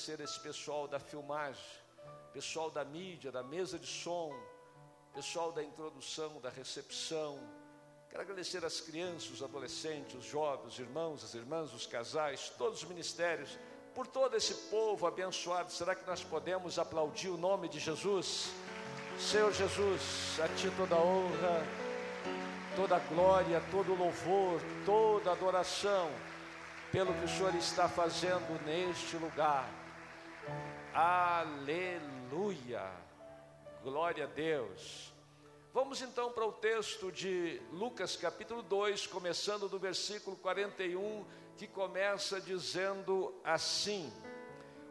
agradecer esse pessoal da filmagem, pessoal da mídia, da mesa de som, pessoal da introdução, da recepção. Quero agradecer as crianças, os adolescentes, os jovens, os irmãos, as irmãs, os casais, todos os ministérios, por todo esse povo abençoado. Será que nós podemos aplaudir o nome de Jesus? Senhor Jesus, a Ti toda honra, toda glória, todo louvor, toda adoração, pelo que o Senhor está fazendo neste lugar. Aleluia, glória a Deus. Vamos então para o texto de Lucas capítulo 2, começando do versículo 41, que começa dizendo assim: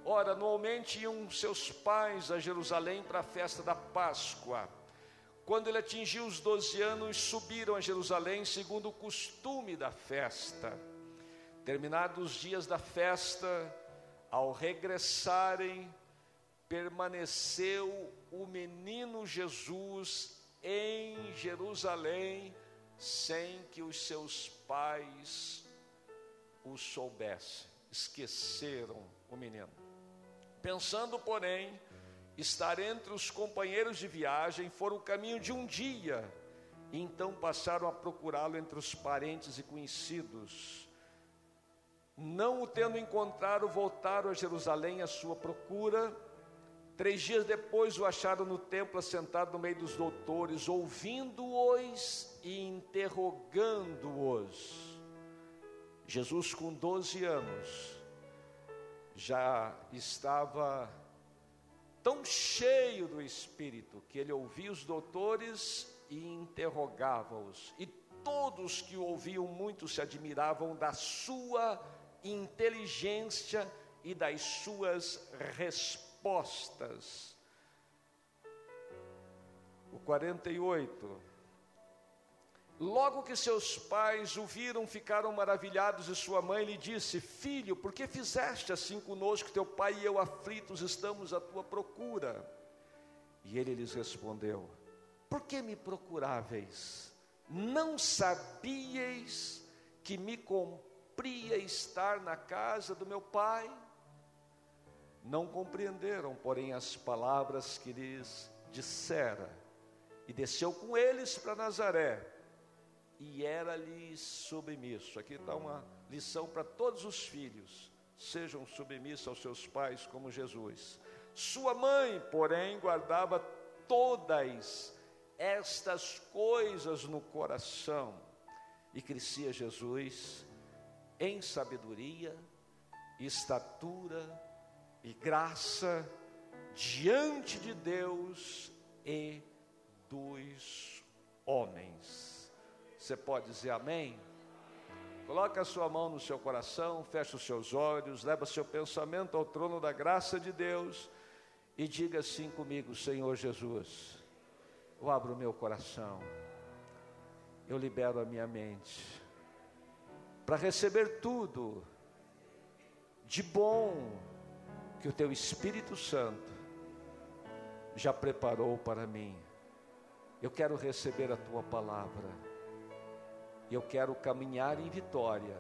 Ora, anualmente iam seus pais a Jerusalém para a festa da Páscoa. Quando ele atingiu os 12 anos, subiram a Jerusalém segundo o costume da festa. Terminados os dias da festa, ao regressarem, permaneceu o menino Jesus em Jerusalém, sem que os seus pais o soubessem. Esqueceram o menino. Pensando, porém, estar entre os companheiros de viagem, foram o caminho de um dia, e então passaram a procurá-lo entre os parentes e conhecidos. Não o tendo encontrado, voltaram a Jerusalém à sua procura. Três dias depois o acharam no templo, assentado no meio dos doutores, ouvindo-os e interrogando-os. Jesus, com 12 anos, já estava tão cheio do Espírito que ele ouvia os doutores e interrogava-os. E todos que o ouviam muito se admiravam da sua inteligência e das suas respostas. O 48 Logo que seus pais o viram, ficaram maravilhados, e sua mãe lhe disse: Filho, por que fizeste assim conosco? Teu pai e eu aflitos estamos à tua procura. E ele lhes respondeu: Por que me procuráveis? Não sabíeis que me cumpria estar na casa do meu pai? Não compreenderam, porém, as palavras que lhes dissera. E desceu com eles para Nazaré e era-lhes submisso. Aqui está uma lição para todos os filhos: sejam submissos aos seus pais como Jesus. Sua mãe, porém, guardava todas estas coisas no coração e crescia Jesus em sabedoria, estatura e graça diante de Deus e dos homens. Você pode dizer amém? Coloque a sua mão no seu coração, feche os seus olhos, leva seu pensamento ao trono da graça de Deus e diga assim comigo: Senhor Jesus, eu abro o meu coração, eu libero a minha mente para receber tudo de bom que o teu Espírito Santo já preparou para mim. Eu quero receber a tua palavra eu quero caminhar em vitória,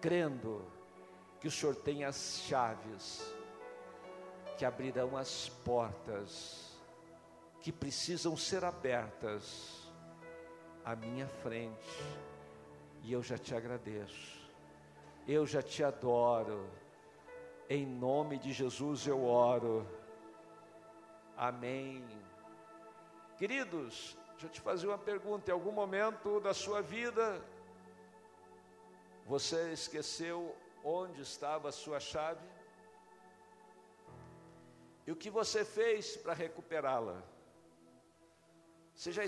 crendo que o Senhor tem as chaves que abrirão as portas que precisam ser abertas à minha frente. E eu já te agradeço. Eu já te adoro. Em nome de Jesus eu oro. Amém. Queridos, Deixa eu te fazer uma pergunta: em algum momento da sua vida, você esqueceu onde estava a sua chave? E o que você fez para recuperá-la? Você já,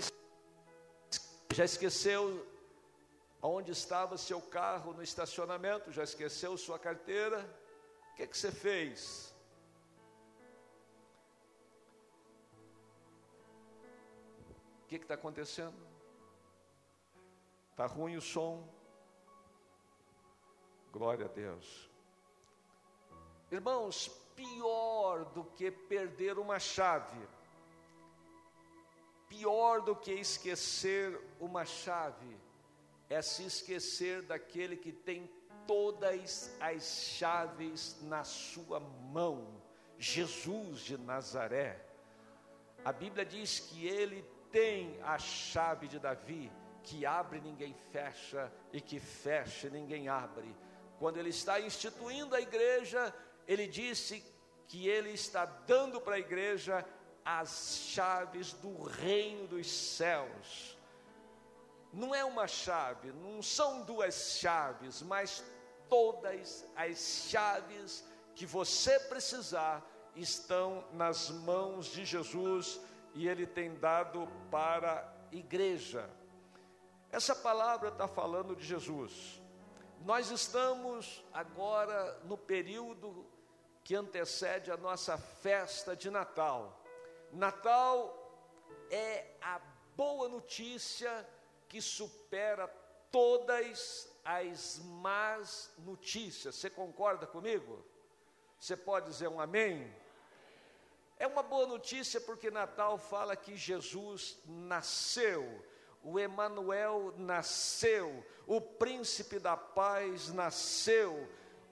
esqueceu onde estava seu carro no estacionamento? Já esqueceu sua carteira? O que, que você fez? O que está acontecendo? Está ruim o som? Glória a Deus. Irmãos, pior do que perder uma chave, pior do que esquecer uma chave, é se esquecer daquele que tem todas as chaves na sua mão. Jesus de Nazaré. A Bíblia diz que ele tem a chave de Davi, que abre ninguém fecha e que fecha ninguém abre. Quando ele está instituindo a igreja, ele disse que ele está dando para a igreja as chaves do reino dos céus. Não é uma chave, não são duas chaves, mas todas as chaves que você precisar estão nas mãos de Jesus e Ele tem dado para a igreja. Essa palavra está falando de Jesus. Nós estamos agora no período que antecede a nossa festa de Natal. Natal é a boa notícia que supera todas as más notícias. Você concorda comigo? Você pode dizer um amém? É uma boa notícia porque Natal fala que Jesus nasceu, o Emanuel nasceu, o príncipe da paz nasceu,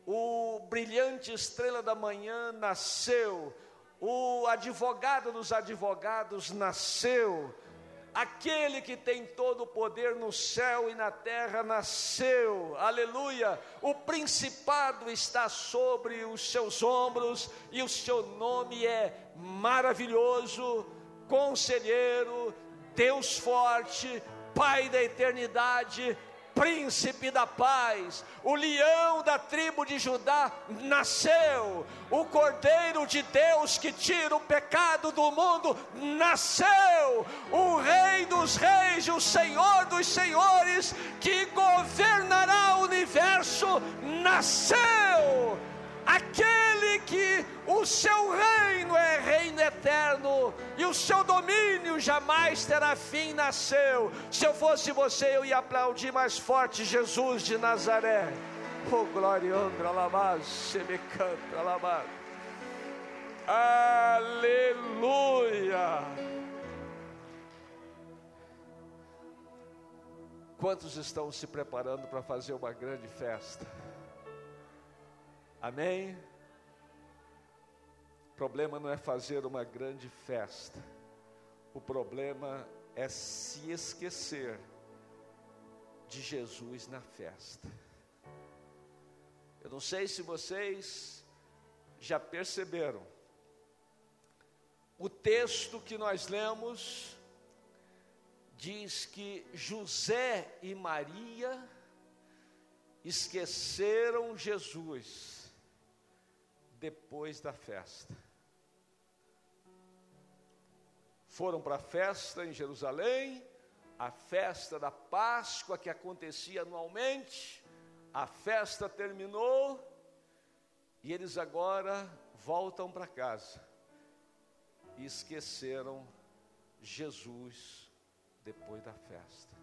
o brilhante estrela da manhã nasceu, o advogado dos advogados nasceu, aquele que tem todo o poder no céu e na terra nasceu, aleluia. O principado está sobre os seus ombros e o seu nome é maravilhoso, conselheiro, Deus forte, Pai da eternidade, príncipe da paz, o leão da tribo de Judá nasceu, o cordeiro de Deus que tira o pecado do mundo nasceu, o rei dos reis, o senhor dos senhores que governará o universo nasceu aquele que o seu reino é reino eterno e o seu domínio jamais terá fim, nasceu. Se eu fosse você, eu ia aplaudir mais forte Jesus de Nazaré. Oh, glória, alabás, se me canta, alabás. Aleluia. Quantos estão se preparando para fazer uma grande festa? Amém? O problema não é fazer uma grande festa, o problema é se esquecer de Jesus na festa. Eu não sei se vocês já perceberam, o texto que nós lemos diz que José e Maria esqueceram Jesus depois da festa. Foram para a festa em Jerusalém, a festa da Páscoa que acontecia anualmente, a festa terminou e eles agora voltam para casa e esqueceram Jesus depois da festa.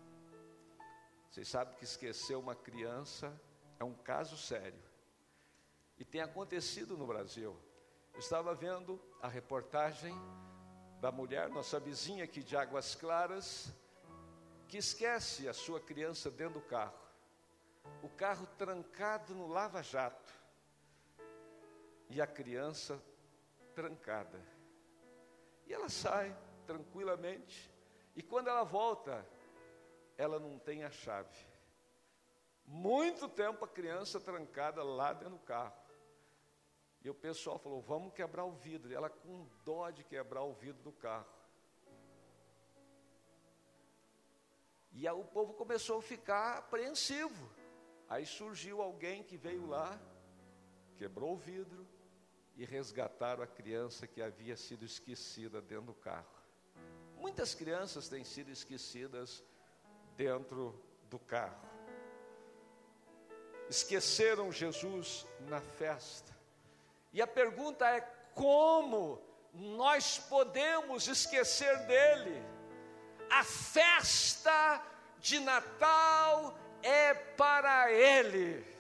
Vocês sabem que esquecer uma criança é um caso sério. E tem acontecido no Brasil. Eu estava vendo a reportagem da mulher, nossa vizinha aqui de Águas Claras, que esquece a sua criança dentro do carro. O carro trancado no lava-jato. E a criança trancada. E ela sai tranquilamente. E quando ela volta, ela não tem a chave. Muito tempo a criança trancada lá dentro do carro. E o pessoal falou: vamos quebrar o vidro. E ela com dó de quebrar o vidro do carro. E aí o povo começou a ficar apreensivo. Aí surgiu alguém que veio lá, quebrou o vidro e resgataram a criança que havia sido esquecida dentro do carro. Muitas crianças têm sido esquecidas dentro do carro. Esqueceram Jesus na festa. E a pergunta é: como nós podemos esquecer dele? A festa de Natal é para ele.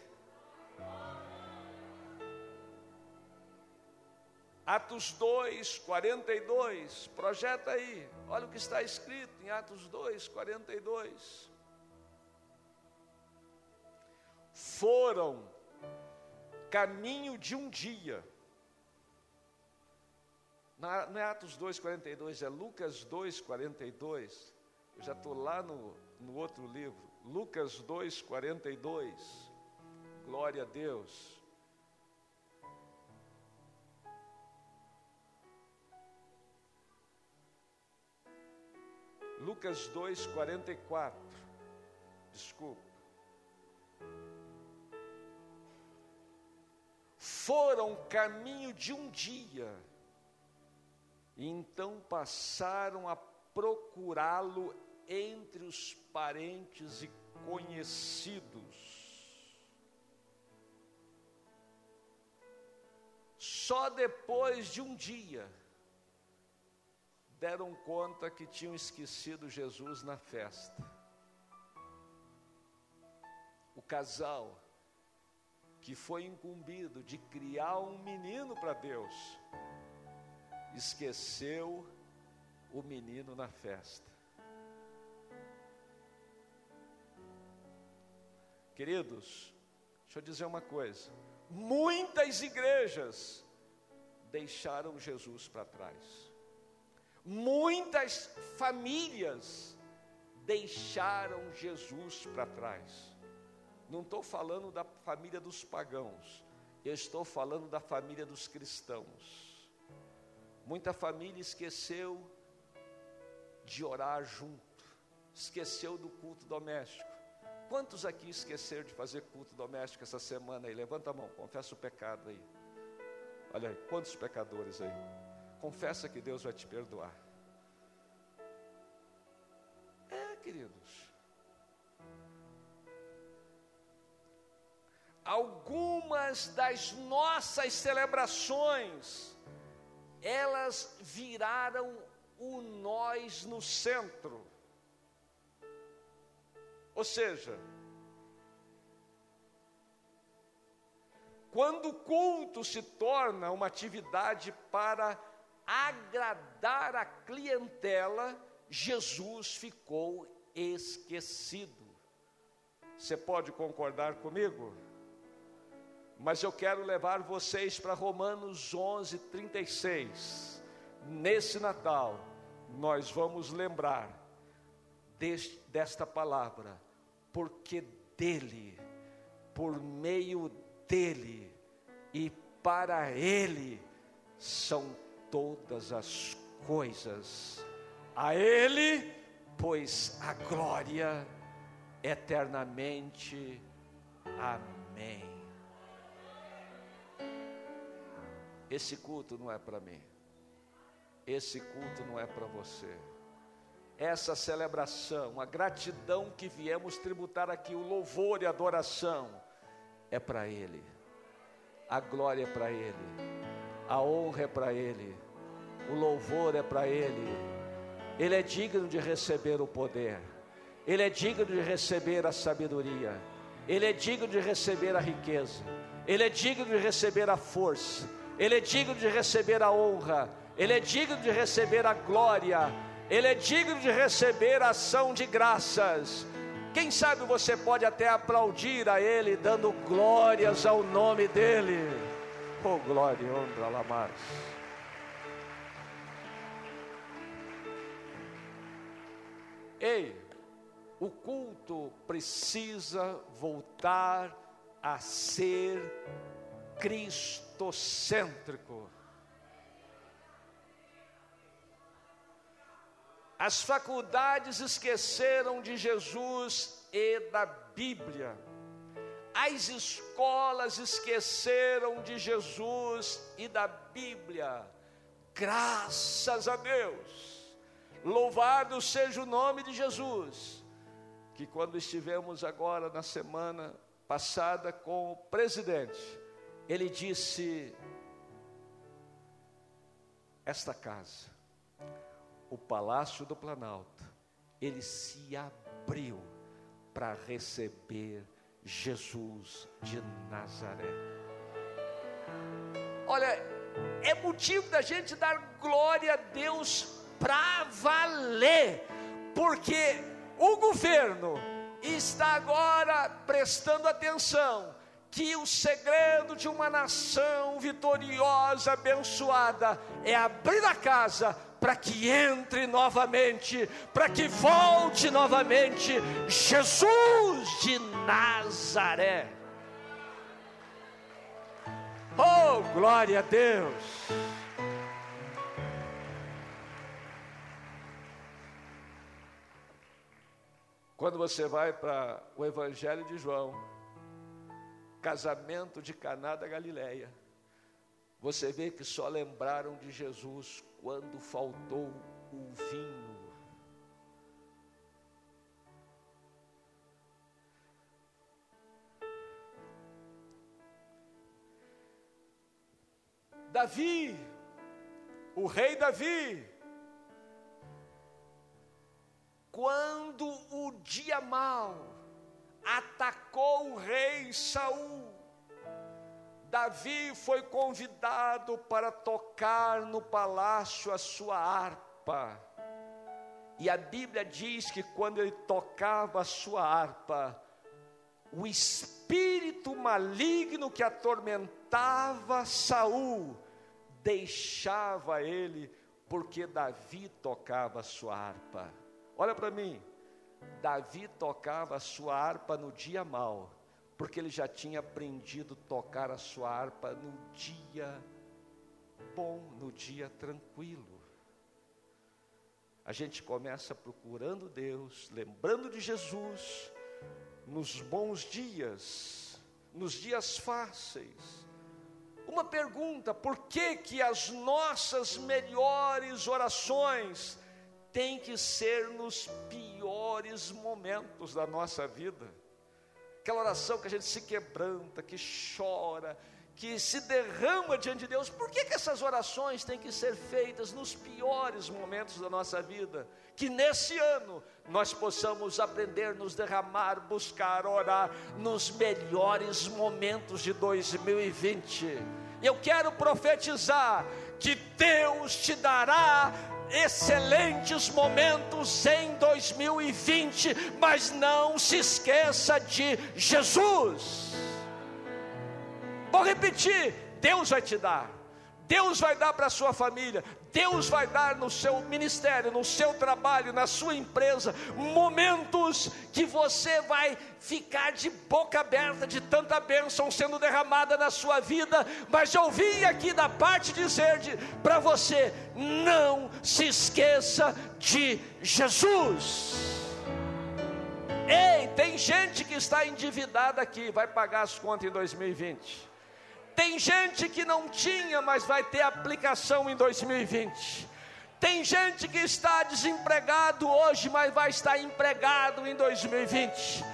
Atos 2, 42, projeta aí, olha o que está escrito em Atos 2, 42. foram caminho de um dia. não é Atos 2,42, é Lucas 2,42. Eu já estou lá no, no outro livro. Lucas 2,42. Glória a Deus. Lucas 2,44. Desculpa. Foram caminho de um dia, e então passaram a procurá-lo entre os parentes e conhecidos. Só depois de um dia deram conta que tinham esquecido Jesus na festa. O casal que foi incumbido de criar um menino para Deus, esqueceu o menino na festa. Queridos, deixa eu dizer uma coisa: muitas igrejas deixaram Jesus para trás, muitas famílias deixaram Jesus para trás. Não estou falando da família dos pagãos, eu estou falando da família dos cristãos. Muita família esqueceu de orar junto, esqueceu do culto doméstico. Quantos aqui esqueceram de fazer culto doméstico essa semana aí? Levanta a mão, confessa o pecado aí. Olha aí, quantos pecadores aí? Confessa que Deus vai te perdoar. É, queridos. Algumas das nossas celebrações, elas viraram o nós no centro. Ou seja, quando o culto se torna uma atividade para agradar a clientela, Jesus ficou esquecido. Você pode concordar comigo? Mas eu quero levar vocês para Romanos 11, 36. Nesse Natal, nós vamos lembrar deste, desta palavra, porque dele, por meio dele e para ele são todas as coisas. A ele, pois a glória eternamente. Amém. Esse culto não é para mim. Esse culto não é para você. Essa celebração, a gratidão que viemos tributar aqui, o louvor e a adoração, é para Ele. A glória é para Ele. A honra é para Ele. O louvor é para Ele. Ele é digno de receber o poder. Ele é digno de receber a sabedoria. Ele é digno de receber a riqueza. Ele é digno de receber a força. Ele é digno de receber a honra, Ele é digno de receber a glória, Ele é digno de receber a ação de graças. Quem sabe você pode até aplaudir a Ele, dando glórias ao nome dEle. Oh, glória, honra, lamar. Ei, o culto precisa voltar a ser cristocêntrico. As faculdades esqueceram de Jesus e da Bíblia. As escolas esqueceram de Jesus e da Bíblia. Graças a Deus. Louvado seja o nome de Jesus. Que quando estivemos agora na semana passada com o presidente, ele disse: Esta casa, o Palácio do Planalto, ele se abriu para receber Jesus de Nazaré. Olha, é motivo da gente dar glória a Deus para valer, porque o governo está agora prestando atenção que o segredo de uma nação vitoriosa, abençoada, é abrir a casa para que entre novamente, para que volte novamente Jesus de Nazaré. Oh, glória a Deus! Quando você vai para o Evangelho de João, casamento de Caná da Galileia, você vê que só lembraram de Jesus quando faltou o vinho. Davi, o rei Davi, quando o dia mal atacou o rei Saul, Davi foi convidado para tocar no palácio a sua harpa. E a Bíblia diz que quando ele tocava a sua harpa, o espírito maligno que atormentava Saul deixava ele porque Davi tocava a sua harpa. Olha para mim. Davi tocava a sua harpa no dia mau, porque ele já tinha aprendido a tocar a sua harpa no dia bom, no dia tranquilo. A gente começa procurando Deus, lembrando de Jesus, nos bons dias, nos dias fáceis. Uma pergunta: por que que as nossas melhores orações têm que ser nos piores momentos da nossa vida? Aquela oração que a gente se quebranta, que chora, que se derrama diante de Deus. Por que, que essas orações têm que ser feitas nos piores momentos da nossa vida? Que nesse ano nós possamos aprender, nos derramar, buscar, orar nos melhores momentos de 2020. Eu quero profetizar que Deus te dará excelentes momentos em 2020, mas não se esqueça de Jesus. Vou repetir: Deus vai te dar, Deus vai dar para a sua família, Deus vai dar no seu ministério, no seu trabalho, na sua empresa, momentos que você vai ficar de boca aberta de tanta bênção sendo derramada na sua vida, mas eu vim aqui da parte dizer para você: não se esqueça de Jesus. Ei, tem gente que está endividada aqui, vai pagar as contas em 2020. Tem gente que não tinha, mas vai ter aplicação em 2020. Tem gente que está desempregado hoje, mas vai estar empregado em 2020.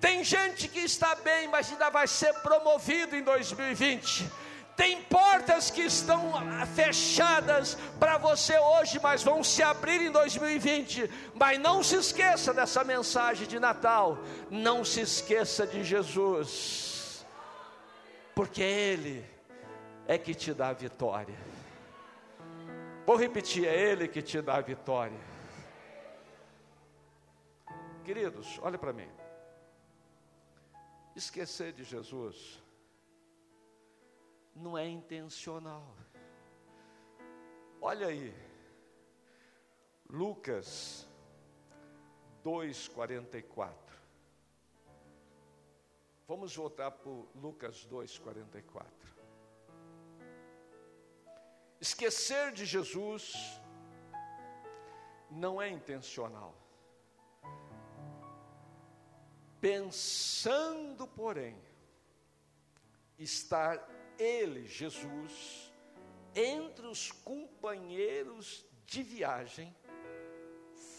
Tem gente que está bem, mas ainda vai ser promovido em 2020. Tem portas que estão fechadas para você hoje, mas vão se abrir em 2020. Mas não se esqueça dessa mensagem de Natal. Não se esqueça de Jesus porque Ele é que te dá a vitória. Vou repetir: é Ele que te dá a vitória. Queridos, olha para mim. Esquecer de Jesus não é intencional. Olha aí, Lucas 2,44. Vamos voltar para Lucas 2,44. Esquecer de Jesus não é intencional. Pensando, porém, estar Ele, Jesus, entre os companheiros de viagem,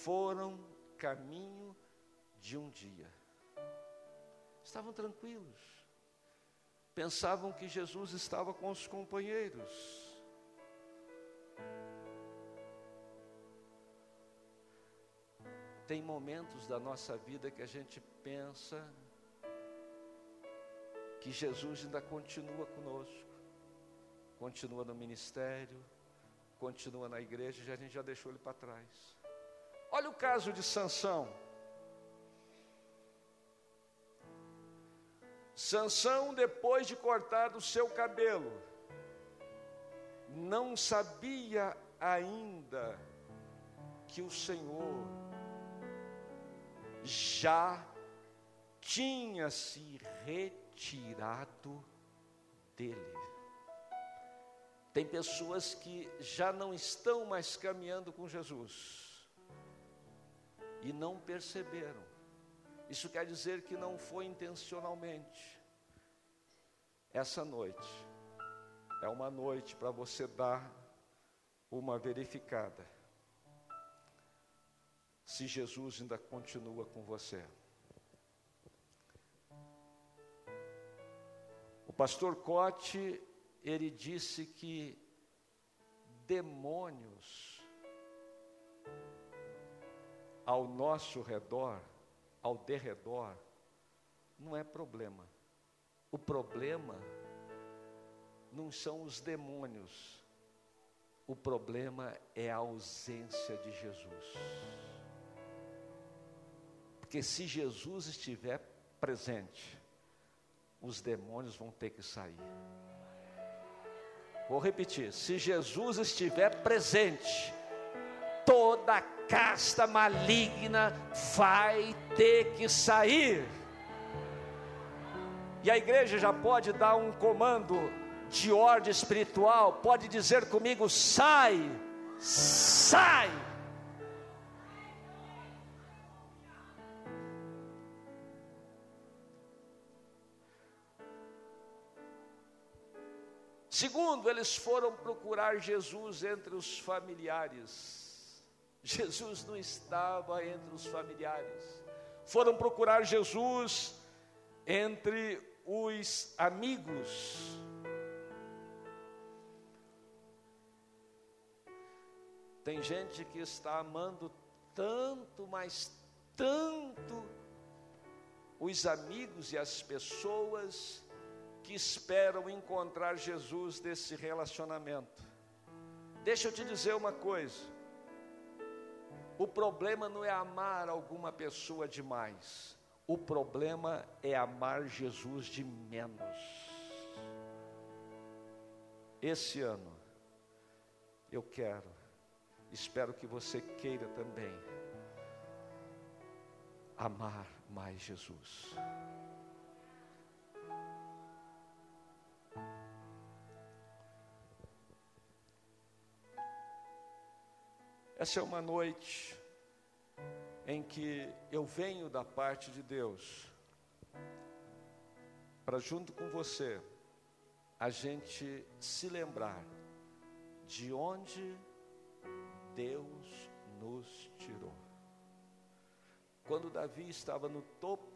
foram caminho de um dia estavam tranquilos, pensavam que Jesus estava com os companheiros. Tem momentos da nossa vida que a gente pensa que Jesus ainda continua conosco, continua no ministério, continua na igreja, já a gente já deixou ele para trás. Olha o caso de Sansão. Sansão, depois de cortar o seu cabelo, não sabia ainda que o Senhor já tinha se retirado dele. Tem pessoas que já não estão mais caminhando com Jesus e não perceberam. Isso quer dizer que não foi intencionalmente. Essa noite é uma noite para você dar uma verificada. Se Jesus ainda continua com você. O pastor Cote, ele disse que demônios ao nosso redor, ao derredor, não é problema. O problema não são os demônios, o problema é a ausência de Jesus. Porque se Jesus estiver presente, os demônios vão ter que sair. Vou repetir: se Jesus estiver presente, toda casta maligna vai ter que sair. E a igreja já pode dar um comando de ordem espiritual, pode dizer comigo: sai, sai. Segundo, eles foram procurar Jesus entre os familiares. Jesus não estava entre os familiares. Foram procurar Jesus entre os amigos. Tem gente que está amando tanto, mas tanto os amigos e as pessoas que esperam encontrar Jesus desse relacionamento. Deixa eu te dizer uma coisa: o problema não é amar alguma pessoa demais, o problema é amar Jesus de menos. Esse ano, eu quero, espero que você queira também, amar mais Jesus. Essa é uma noite em que eu venho da parte de Deus para junto com você a gente se lembrar de onde Deus nos tirou. Quando Davi estava no topo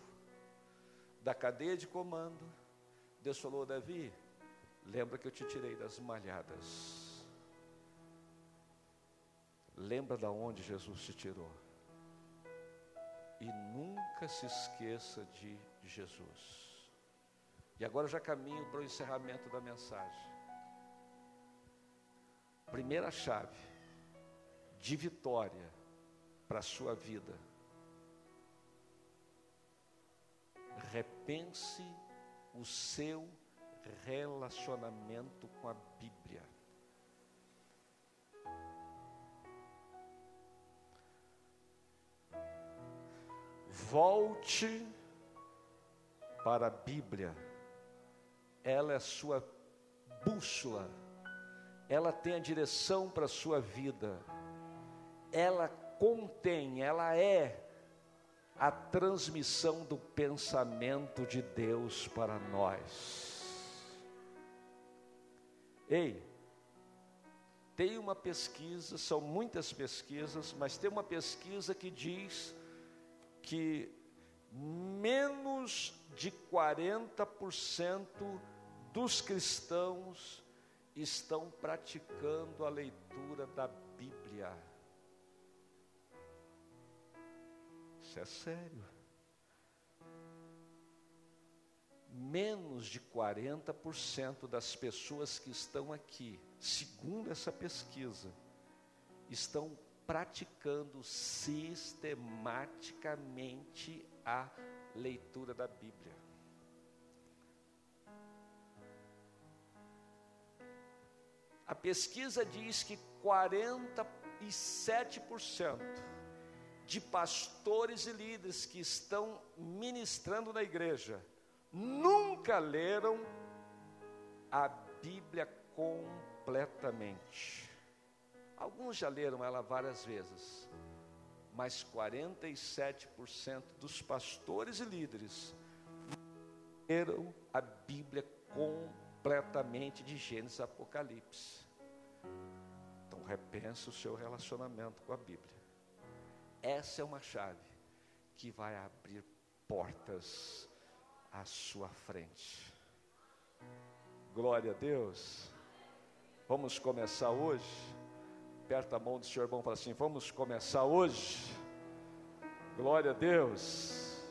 da cadeia de comando, Deus falou: Davi, lembra que eu te tirei das malhadas Lembra da onde Jesus te tirou. E nunca se esqueça de Jesus. E agora já caminho para o encerramento da mensagem. Primeira chave de vitória para a sua vida. Repense o seu relacionamento com a Bíblia. Volte para a Bíblia, ela é a sua bússola, ela tem a direção para a sua vida, ela contém, ela é a transmissão do pensamento de Deus para nós. Ei, tem uma pesquisa, são muitas pesquisas, mas tem uma pesquisa que diz que menos de 40% dos cristãos estão praticando a leitura da Bíblia. Isso é sério. Menos de 40% das pessoas que estão aqui, segundo essa pesquisa, estão praticando sistematicamente a leitura da Bíblia. A pesquisa diz que 47% de pastores e líderes que estão ministrando na igreja nunca leram a Bíblia completamente. Alguns já leram ela várias vezes, mas 47% dos pastores e líderes leram a Bíblia completamente de Gênesis a Apocalipse. Então repense o seu relacionamento com a Bíblia. Essa é uma chave que vai abrir portas à sua frente. Glória a Deus. Vamos começar hoje. Aperta a mão do Senhor bom e fala assim: Vamos começar hoje. Glória a Deus.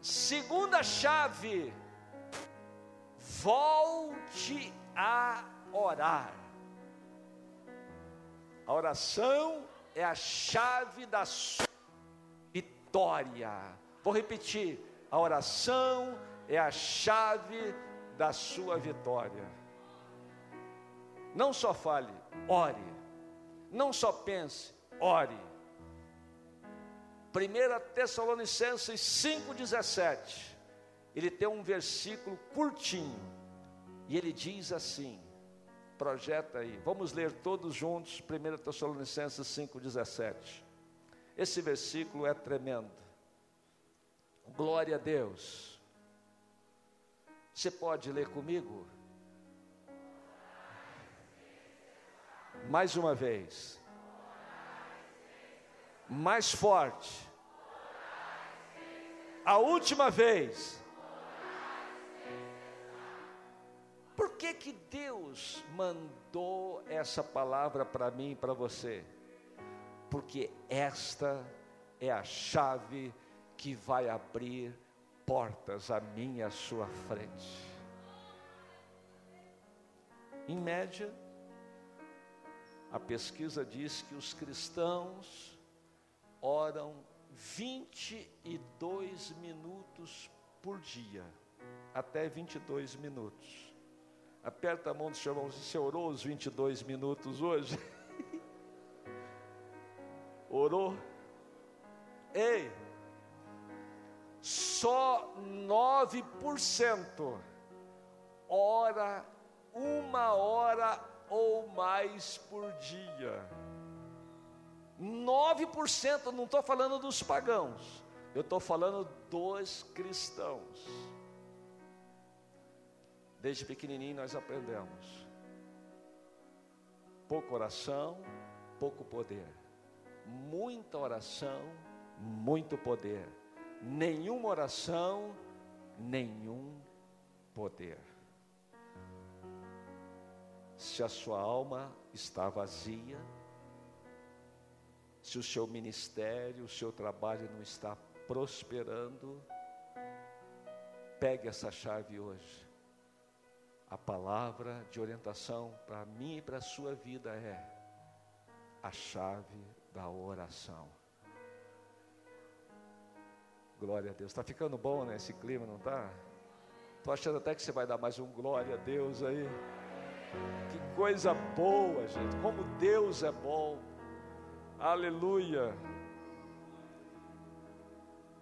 Segunda chave. Volte a orar. A oração é a chave da sua vitória. Vou repetir: a oração é a chave da sua vitória. Não só fale, ore. Não só pense, ore. 1 Tessalonicenses 5,17. Ele tem um versículo curtinho. E ele diz assim: projeta aí, vamos ler todos juntos, 1 Tessalonicenses 5,17. Esse versículo é tremendo. Glória a Deus. Você pode ler comigo? Mais uma vez. Mais forte. A última vez. Por que que Deus mandou essa palavra para mim e para você? Porque esta é a chave que vai abrir portas à minha sua frente. Em média, a pesquisa diz que os cristãos oram 22 minutos por dia, até 22 minutos. Aperta a mão do seu irmão, você orou os 22 minutos hoje? orou? Ei, só 9% ora uma hora ou mais por dia. 9%, não estou falando dos pagãos, eu estou falando dos cristãos. Desde pequenininho nós aprendemos. Pouca oração, pouco poder. Muita oração, muito poder nenhuma oração, nenhum poder. Se a sua alma está vazia, se o seu ministério, o seu trabalho não está prosperando, pegue essa chave hoje. A palavra de orientação para mim e para a sua vida é a chave da oração. Glória a Deus. Está ficando bom, né? Esse clima, não está? Estou achando até que você vai dar mais um glória a Deus aí. Que coisa boa, gente. Como Deus é bom. Aleluia.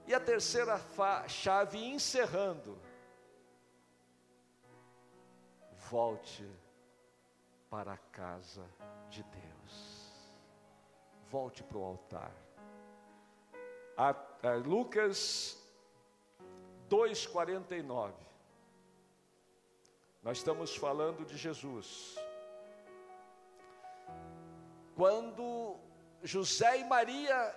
E a terceira chave, encerrando. Volte para a casa de Deus. Volte para o altar a, a Lucas 2,49. Nós estamos falando de Jesus. Quando José e Maria,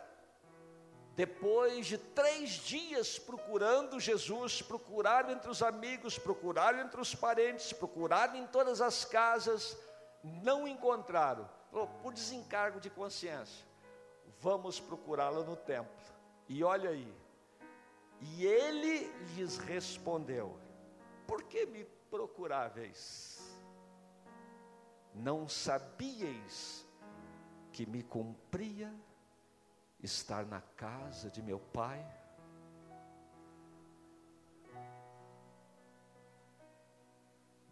depois de três dias procurando Jesus, procuraram entre os amigos, procuraram entre os parentes, procuraram em todas as casas, não encontraram. por desencargo de consciência, vamos procurá-lo no templo. E olha aí, e ele lhes respondeu: Por que me procuráveis? Não sabíeis que me cumpria estar na casa de meu pai?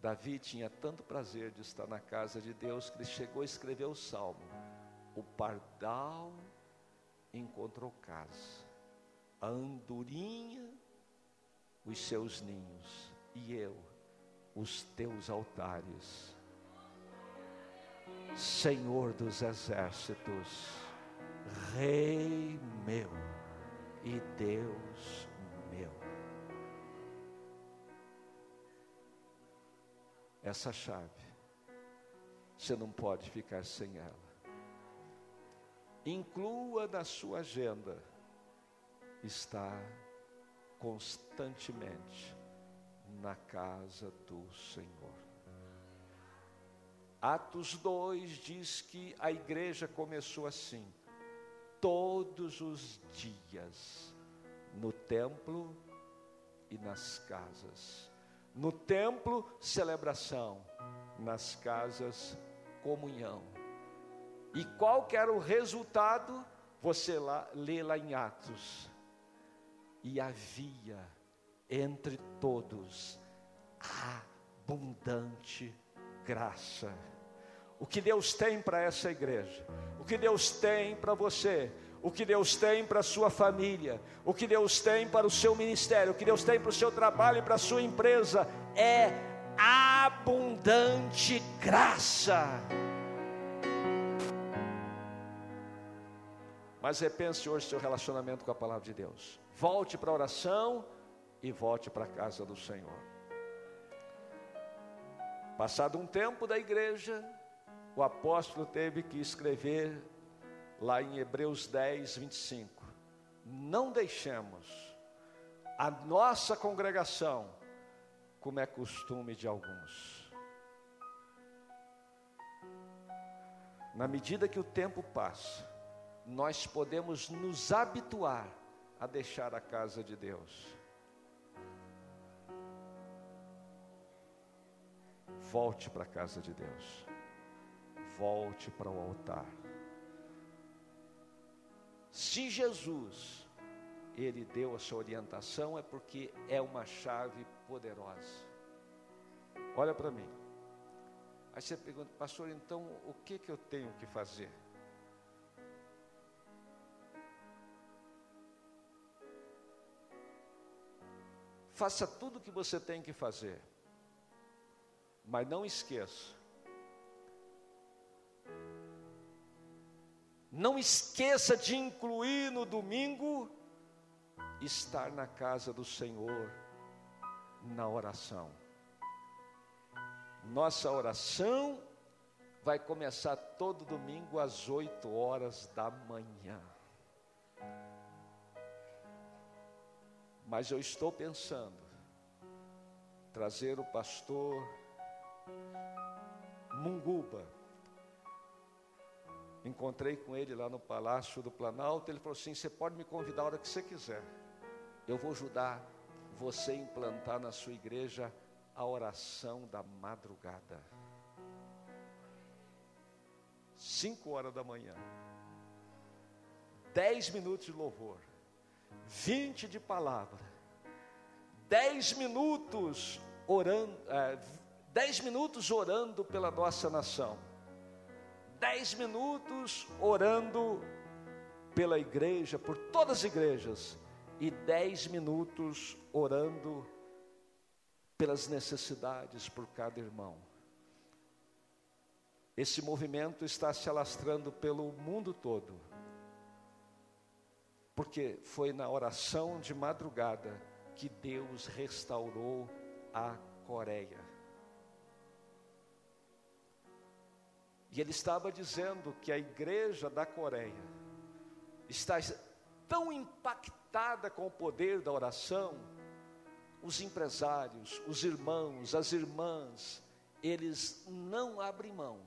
Davi tinha tanto prazer de estar na casa de Deus que ele chegou a escrever o salmo: O pardal encontrou casa, a andorinha os seus ninhos, e eu os teus altares. Senhor dos exércitos, Rei meu e Deus meu. Essa chave, você não pode ficar sem ela. Inclua na sua agenda estar constantemente na casa do Senhor. Atos 2 diz que a igreja começou assim, todos os dias, no templo e nas casas. No templo, celebração, nas casas, comunhão. E qual que era o resultado? Você lá, lê lá em Atos. E havia entre todos abundante graça. O que Deus tem para essa igreja, o que Deus tem para você, o que Deus tem para a sua família, o que Deus tem para o seu ministério, o que Deus tem para o seu trabalho e para a sua empresa é abundante graça. Mas repense hoje seu relacionamento com a palavra de Deus. Volte para a oração e volte para a casa do Senhor. Passado um tempo da igreja, o apóstolo teve que escrever lá em Hebreus 10, 25: Não deixemos a nossa congregação, como é costume de alguns. Na medida que o tempo passa, nós podemos nos habituar a deixar a casa de Deus. Volte para a casa de Deus. Volte para o altar. Se Jesus ele deu a sua orientação é porque é uma chave poderosa. Olha para mim. Aí você pergunta, pastor, então o que que eu tenho que fazer? Faça tudo o que você tem que fazer. Mas não esqueça. Não esqueça de incluir no domingo estar na casa do Senhor na oração. Nossa oração vai começar todo domingo às 8 horas da manhã. Mas eu estou pensando trazer o pastor Munguba. Encontrei com ele lá no Palácio do Planalto. Ele falou assim: Você pode me convidar a hora que você quiser. Eu vou ajudar você a implantar na sua igreja a oração da madrugada. Cinco horas da manhã. Dez minutos de louvor. Vinte de palavra. Dez minutos orando. É, Dez minutos orando pela nossa nação. Dez minutos orando pela igreja, por todas as igrejas. E dez minutos orando pelas necessidades por cada irmão. Esse movimento está se alastrando pelo mundo todo. Porque foi na oração de madrugada que Deus restaurou a Coreia. E ele estava dizendo que a igreja da Coreia está tão impactada com o poder da oração, os empresários, os irmãos, as irmãs, eles não abrem mão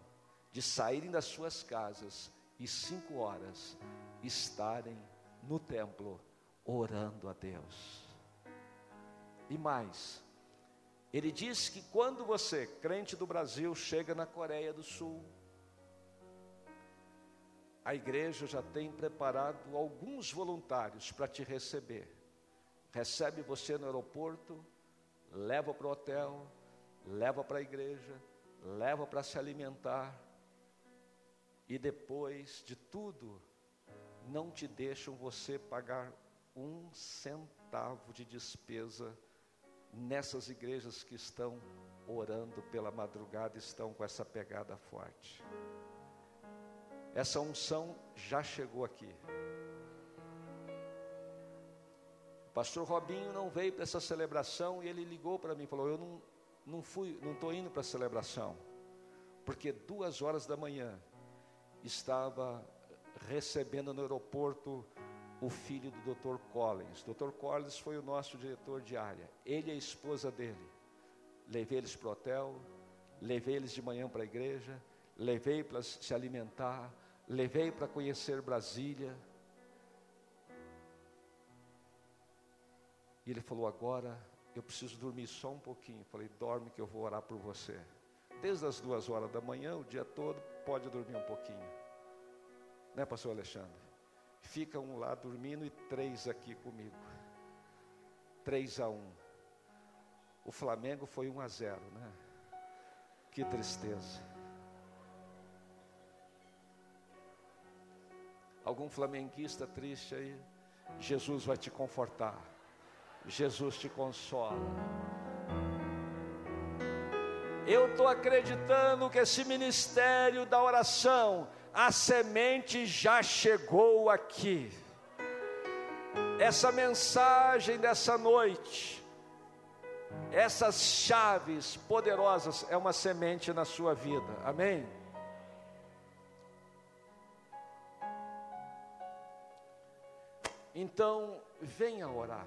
de saírem das suas casas e cinco horas estarem no templo orando a Deus. E mais, ele diz que quando você, crente do Brasil, chega na Coreia do Sul, a igreja já tem preparado alguns voluntários para te receber. Recebe você no aeroporto, leva para o hotel, leva para a igreja, leva para se alimentar, e depois de tudo, não te deixam você pagar um centavo de despesa nessas igrejas que estão orando pela madrugada, estão com essa pegada forte. Essa unção já chegou aqui. O pastor Robinho não veio para essa celebração e ele ligou para mim e falou: Eu não, não fui, não estou indo para a celebração, porque duas horas da manhã estava recebendo no aeroporto o filho do Dr. Collins. Dr. Collins foi o nosso diretor de área. Ele e a esposa dele. Levei eles para o hotel, levei eles de manhã para a igreja, levei para se alimentar, levei para conhecer Brasília. E ele falou: Agora eu preciso dormir só um pouquinho. Falei: Dorme que eu vou orar por você. Desde as duas horas da manhã, o dia todo, pode dormir um pouquinho. Né, pastor Alexandre? Fica um lá dormindo e três aqui comigo. Três a um. O Flamengo foi um a zero, né? Que tristeza. Algum flamenguista triste aí? Jesus vai te confortar. Jesus te consola. Eu estou acreditando que esse ministério da oração a semente já chegou aqui. Essa mensagem dessa noite, essas chaves poderosas, é uma semente na sua vida, amém? Então, venha orar,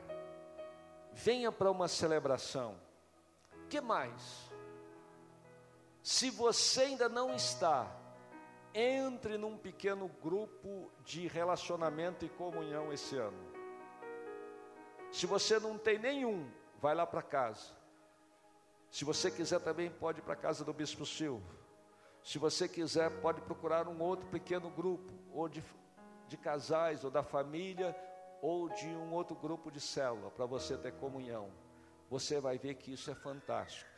venha para uma celebração. Que mais? Se você ainda não está entre num pequeno grupo de relacionamento e comunhão esse ano. Se você não tem nenhum, vai lá para casa. Se você quiser também pode ir para a casa do Bispo Silvio. Se você quiser, pode procurar um outro pequeno grupo, ou de, de casais, ou da família, ou de um outro grupo de célula, para você ter comunhão. Você vai ver que isso é fantástico.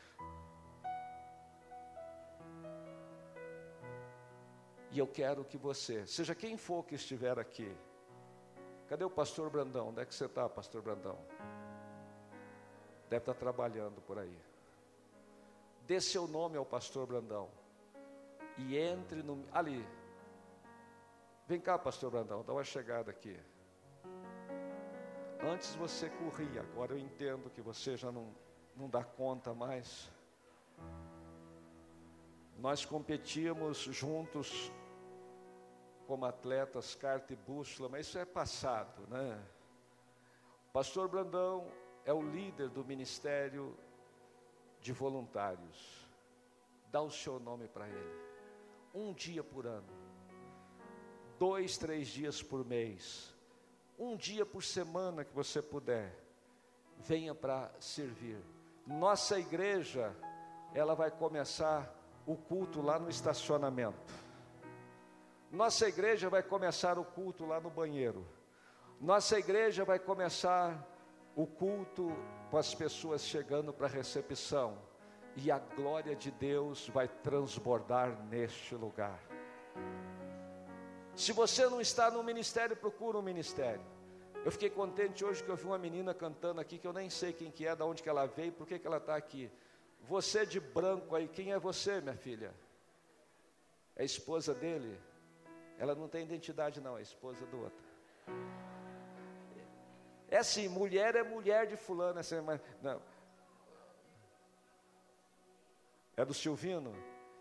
E eu quero que você, seja quem for que estiver aqui, cadê o pastor Brandão? Onde é que você está, pastor Brandão? Deve estar trabalhando por aí. Dê seu nome ao pastor Brandão. E entre no. Ali. Vem cá, pastor Brandão, dá uma chegada aqui. Antes você corria, agora eu entendo que você já não, não dá conta mais. Nós competíamos juntos como atletas, carta e bússola, mas isso é passado, né? Pastor Brandão é o líder do ministério de voluntários. Dá o seu nome para ele. Um dia por ano, dois, três dias por mês, um dia por semana que você puder, venha para servir. Nossa igreja, ela vai começar o culto lá no estacionamento. Nossa igreja vai começar o culto lá no banheiro. Nossa igreja vai começar o culto com as pessoas chegando para a recepção. E a glória de Deus vai transbordar neste lugar. Se você não está no ministério, procura um ministério. Eu fiquei contente hoje que eu vi uma menina cantando aqui que eu nem sei quem que é, de onde que ela veio, por que que ela está aqui. Você de branco aí, quem é você, minha filha? É a esposa dele? Ela não tem identidade, não, é esposa do outro. É assim, mulher é mulher de fulano, é assim, mas, não. É do Silvino?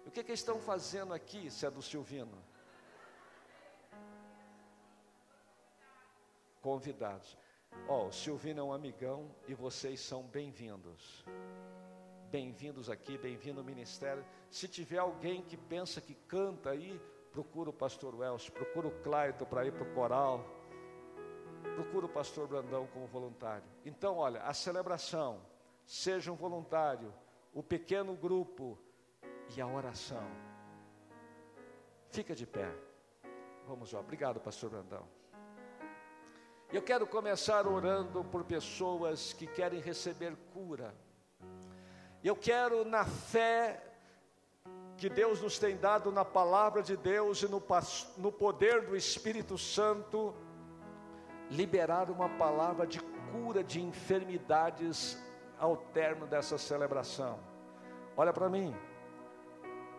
O que, que eles estão fazendo aqui se é do Silvino? Convidados. Ó, oh, o Silvino é um amigão e vocês são bem-vindos. Bem-vindos aqui, bem-vindo ao ministério. Se tiver alguém que pensa que canta aí, procura o pastor Welsh, procura o Claito para ir para o coral, procura o pastor Brandão como voluntário. Então, olha, a celebração, seja um voluntário, o pequeno grupo e a oração. Fica de pé. Vamos lá. Obrigado, pastor Brandão. Eu quero começar orando por pessoas que querem receber cura. Eu quero, na fé que Deus nos tem dado na palavra de Deus e no, no poder do Espírito Santo, liberar uma palavra de cura de enfermidades ao término dessa celebração. Olha para mim,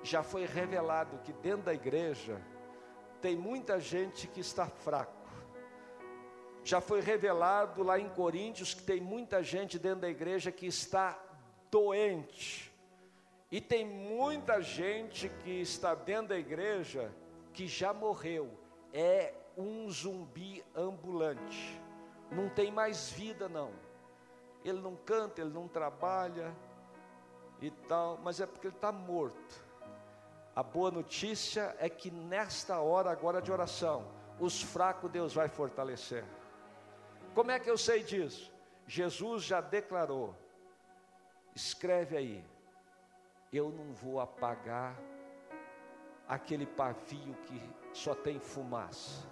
já foi revelado que dentro da igreja tem muita gente que está fraco. Já foi revelado lá em Coríntios que tem muita gente dentro da igreja que está doente. E tem muita gente que está dentro da igreja que já morreu, é um zumbi ambulante, não tem mais vida não. Ele não canta, ele não trabalha e tal, mas é porque ele está morto. A boa notícia é que nesta hora agora de oração, os fracos Deus vai fortalecer. Como é que eu sei disso? Jesus já declarou. Escreve aí, eu não vou apagar aquele pavio que só tem fumaça.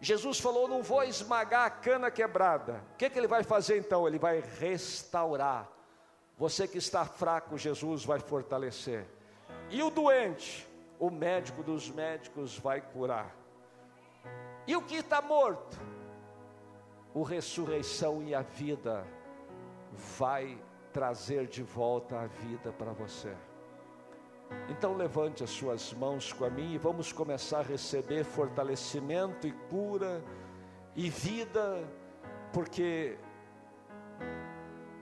Jesus falou: não vou esmagar a cana quebrada. O que, que ele vai fazer então? Ele vai restaurar. Você que está fraco, Jesus vai fortalecer. E o doente, o médico dos médicos vai curar. E o que está morto? O ressurreição e a vida vai trazer de volta a vida para você. Então levante as suas mãos com a mim e vamos começar a receber fortalecimento e cura e vida, porque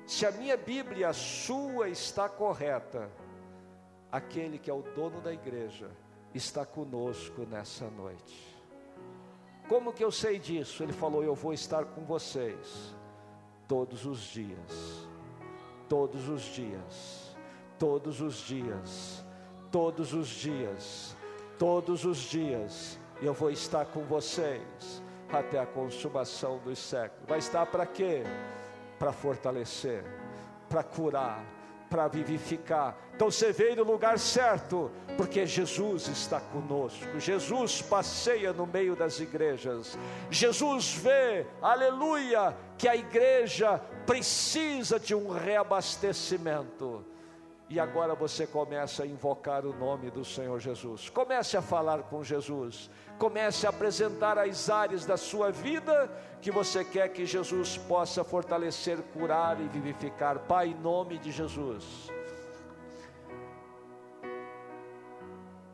se a minha Bíblia, a sua está correta, aquele que é o dono da igreja está conosco nessa noite. Como que eu sei disso? Ele falou: Eu vou estar com vocês todos os dias todos os dias, todos os dias, todos os dias, todos os dias, eu vou estar com vocês até a consumação dos séculos. Vai estar para quê? Para fortalecer, para curar, para vivificar. Então você veio no lugar certo, porque Jesus está conosco. Jesus passeia no meio das igrejas. Jesus vê, aleluia, que a igreja precisa de um reabastecimento. E agora você começa a invocar o nome do Senhor Jesus. Comece a falar com Jesus. Comece a apresentar as áreas da sua vida que você quer que Jesus possa fortalecer, curar e vivificar. Pai, em nome de Jesus.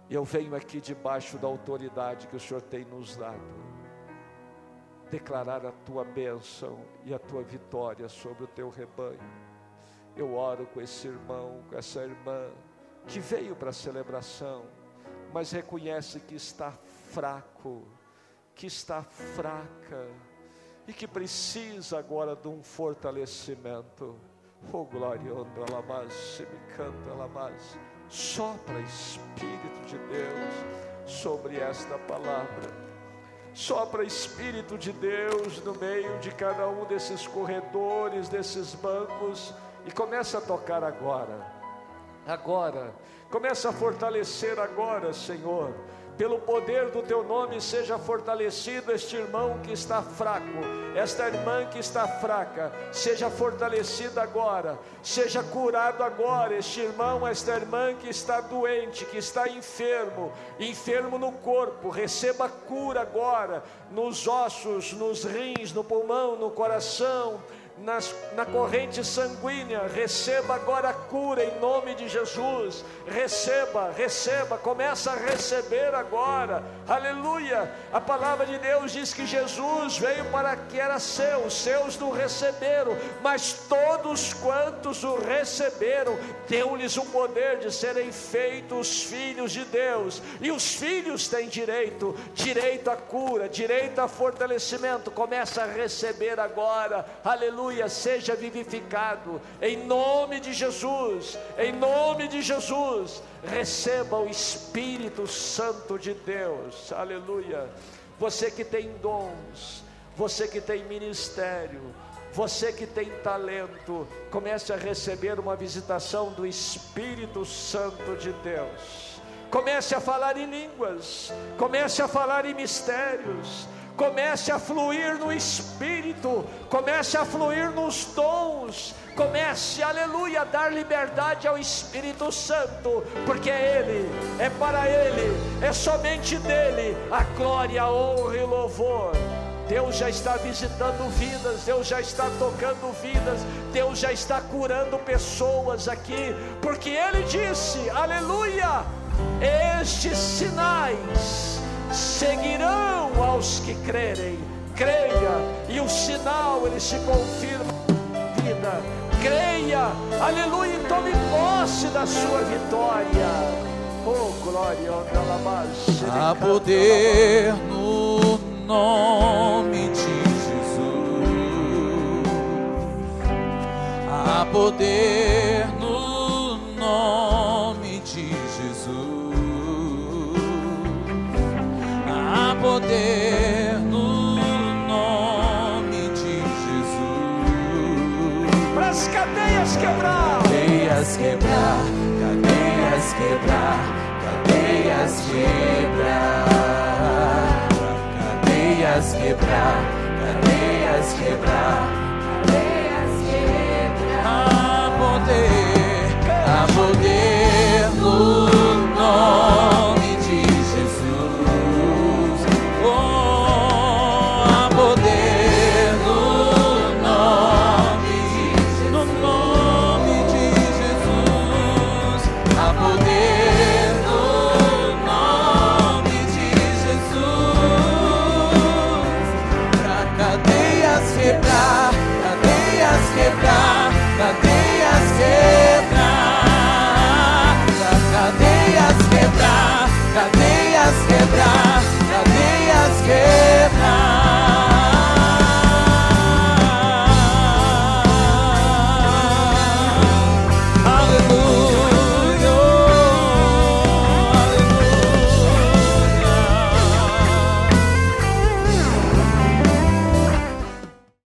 Eu venho aqui debaixo da autoridade que o Senhor tem nos dado declarar a tua bênção e a tua vitória sobre o teu rebanho. Eu oro com esse irmão, com essa irmã que veio para a celebração, mas reconhece que está fraco, que está fraca e que precisa agora de um fortalecimento. Oh glória, honra, mais, me canta, mais. Sopra Espírito de Deus sobre esta palavra Sopra Espírito de Deus no meio de cada um desses corredores, desses bancos, e começa a tocar agora. Agora, começa a fortalecer agora, Senhor. Pelo poder do teu nome, seja fortalecido este irmão que está fraco, esta irmã que está fraca, seja fortalecida agora, seja curado agora, este irmão, esta irmã que está doente, que está enfermo, enfermo no corpo, receba cura agora, nos ossos, nos rins, no pulmão, no coração, nas, na corrente sanguínea, receba agora a cura em nome de Jesus. Receba, receba, começa a receber agora. Aleluia! A palavra de Deus diz que Jesus veio para que era seu, os seus não receberam, mas todos quantos o receberam, deu-lhes o poder de serem feitos filhos de Deus. E os filhos têm direito, direito à cura, direito a fortalecimento. Começa a receber agora. Aleluia aleluia, seja vivificado, em nome de Jesus, em nome de Jesus, receba o Espírito Santo de Deus, aleluia. Você que tem dons, você que tem ministério, você que tem talento, comece a receber uma visitação do Espírito Santo de Deus. Comece a falar em línguas, comece a falar em mistérios, comece a fluir no Espírito comece a fluir nos dons, comece, aleluia, a dar liberdade ao Espírito Santo, porque é Ele, é para Ele, é somente dele a glória, a honra e louvor. Deus já está visitando vidas, Deus já está tocando vidas, Deus já está curando pessoas aqui, porque Ele disse, aleluia, estes sinais seguirão aos que crerem, creia, e o sinal ele se confirma na vida, creia, aleluia, e tome posse da sua vitória. Oh, glória, há poder no nome de Jesus. Há poder no nome no nome de Jesus. Para as cadeias quebrar, cadeias quebrar, cadeias quebrar, cadeias quebrar, cadeias quebrar, cadeias quebrar, cadeias quebrar. A poder, a poder.